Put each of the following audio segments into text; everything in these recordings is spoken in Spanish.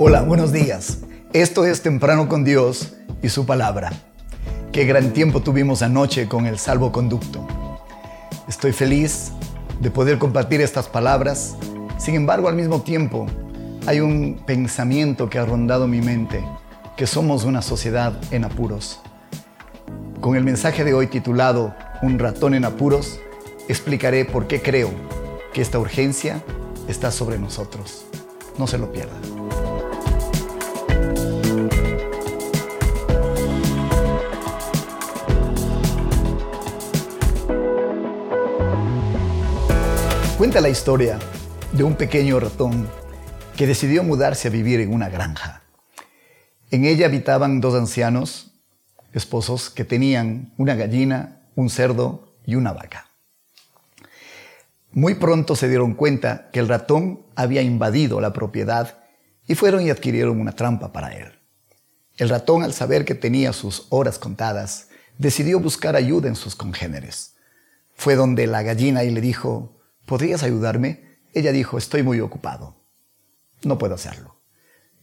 Hola, buenos días. Esto es Temprano con Dios y su palabra. Qué gran tiempo tuvimos anoche con el salvoconducto. Estoy feliz de poder compartir estas palabras. Sin embargo, al mismo tiempo, hay un pensamiento que ha rondado mi mente, que somos una sociedad en apuros. Con el mensaje de hoy titulado Un ratón en apuros, explicaré por qué creo que esta urgencia está sobre nosotros. No se lo pierda. Cuenta la historia de un pequeño ratón que decidió mudarse a vivir en una granja. En ella habitaban dos ancianos, esposos, que tenían una gallina, un cerdo y una vaca. Muy pronto se dieron cuenta que el ratón había invadido la propiedad y fueron y adquirieron una trampa para él. El ratón, al saber que tenía sus horas contadas, decidió buscar ayuda en sus congéneres. Fue donde la gallina y le dijo, ¿podrías ayudarme? Ella dijo, estoy muy ocupado. No puedo hacerlo.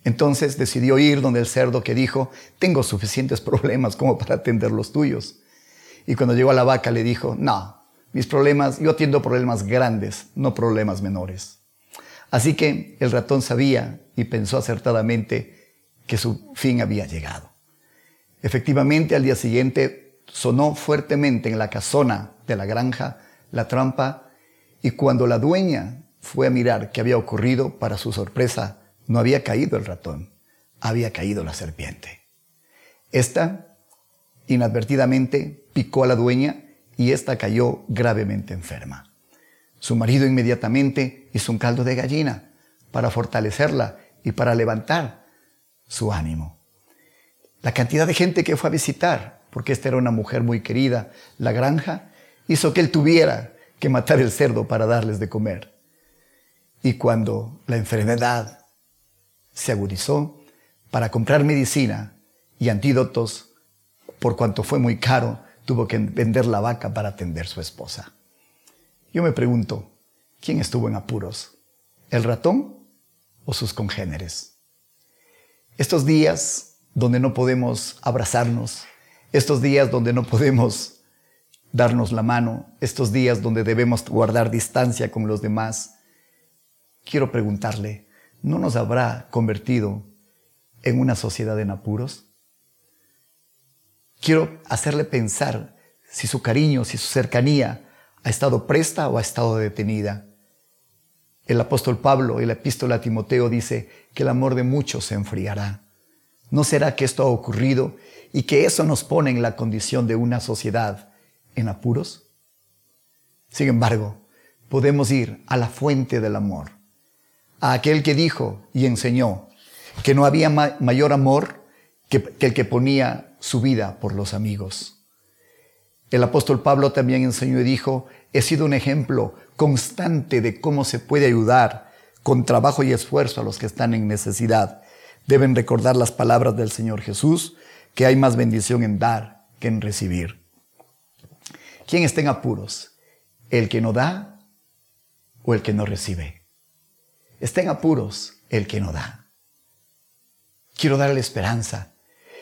Entonces decidió ir donde el cerdo que dijo, tengo suficientes problemas como para atender los tuyos. Y cuando llegó a la vaca le dijo, no, mis problemas, yo atiendo problemas grandes, no problemas menores. Así que el ratón sabía y pensó acertadamente que su fin había llegado. Efectivamente, al día siguiente sonó fuertemente en la casona de la granja la trampa y cuando la dueña fue a mirar qué había ocurrido, para su sorpresa, no había caído el ratón, había caído la serpiente. Esta, inadvertidamente, picó a la dueña y ésta cayó gravemente enferma. Su marido inmediatamente hizo un caldo de gallina para fortalecerla y para levantar su ánimo. La cantidad de gente que fue a visitar, porque esta era una mujer muy querida, la granja, hizo que él tuviera que matar el cerdo para darles de comer. Y cuando la enfermedad se agudizó, para comprar medicina y antídotos, por cuanto fue muy caro, tuvo que vender la vaca para atender a su esposa. Yo me pregunto, ¿quién estuvo en apuros? ¿El ratón o sus congéneres? Estos días donde no podemos abrazarnos, estos días donde no podemos darnos la mano, estos días donde debemos guardar distancia con los demás, quiero preguntarle, ¿no nos habrá convertido en una sociedad en apuros? Quiero hacerle pensar si su cariño, si su cercanía ha estado presta o ha estado detenida. El apóstol Pablo en la epístola a Timoteo dice que el amor de muchos se enfriará. ¿No será que esto ha ocurrido y que eso nos pone en la condición de una sociedad en apuros? Sin embargo, podemos ir a la fuente del amor, a aquel que dijo y enseñó que no había mayor amor que, el que ponía su vida por los amigos. El apóstol Pablo también enseñó y dijo, he sido un ejemplo constante de cómo se puede ayudar con trabajo y esfuerzo a los que están en necesidad. Deben recordar las palabras del Señor Jesús, que hay más bendición en dar que en recibir. ¿Quién está en apuros? ¿El que no da o el que no recibe? Está en apuros el que no da. Quiero darle esperanza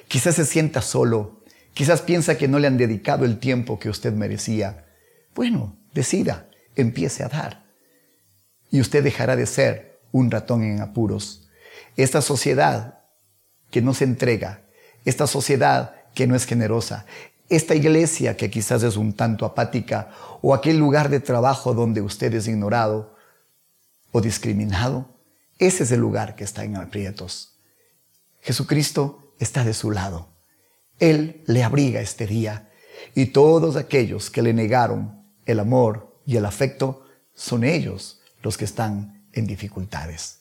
Quizás se sienta solo, quizás piensa que no le han dedicado el tiempo que usted merecía. Bueno, decida, empiece a dar. Y usted dejará de ser un ratón en apuros. Esta sociedad que no se entrega, esta sociedad que no es generosa, esta iglesia que quizás es un tanto apática o aquel lugar de trabajo donde usted es ignorado o discriminado, ese es el lugar que está en aprietos. Jesucristo está de su lado. Él le abriga este día y todos aquellos que le negaron el amor y el afecto son ellos los que están en dificultades.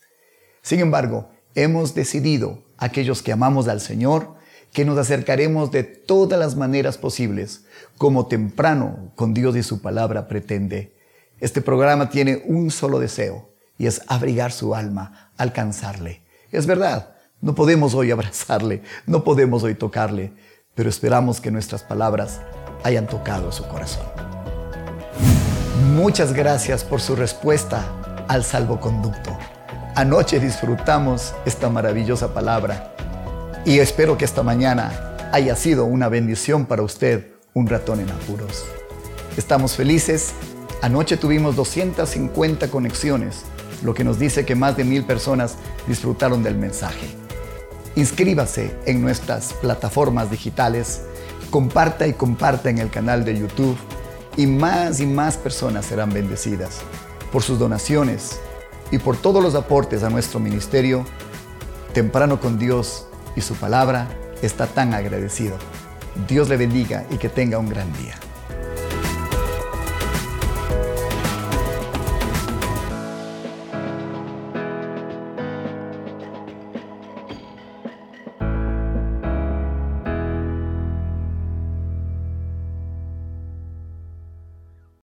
Sin embargo, hemos decidido, aquellos que amamos al Señor, que nos acercaremos de todas las maneras posibles, como temprano con Dios y su palabra pretende. Este programa tiene un solo deseo y es abrigar su alma, alcanzarle. Es verdad, no podemos hoy abrazarle, no podemos hoy tocarle, pero esperamos que nuestras palabras hayan tocado su corazón. Muchas gracias por su respuesta al salvoconducto. Anoche disfrutamos esta maravillosa palabra y espero que esta mañana haya sido una bendición para usted, un ratón en apuros. Estamos felices. Anoche tuvimos 250 conexiones, lo que nos dice que más de mil personas disfrutaron del mensaje. Inscríbase en nuestras plataformas digitales, comparta y comparta en el canal de YouTube y más y más personas serán bendecidas. Por sus donaciones y por todos los aportes a nuestro ministerio, Temprano con Dios y su palabra está tan agradecido. Dios le bendiga y que tenga un gran día.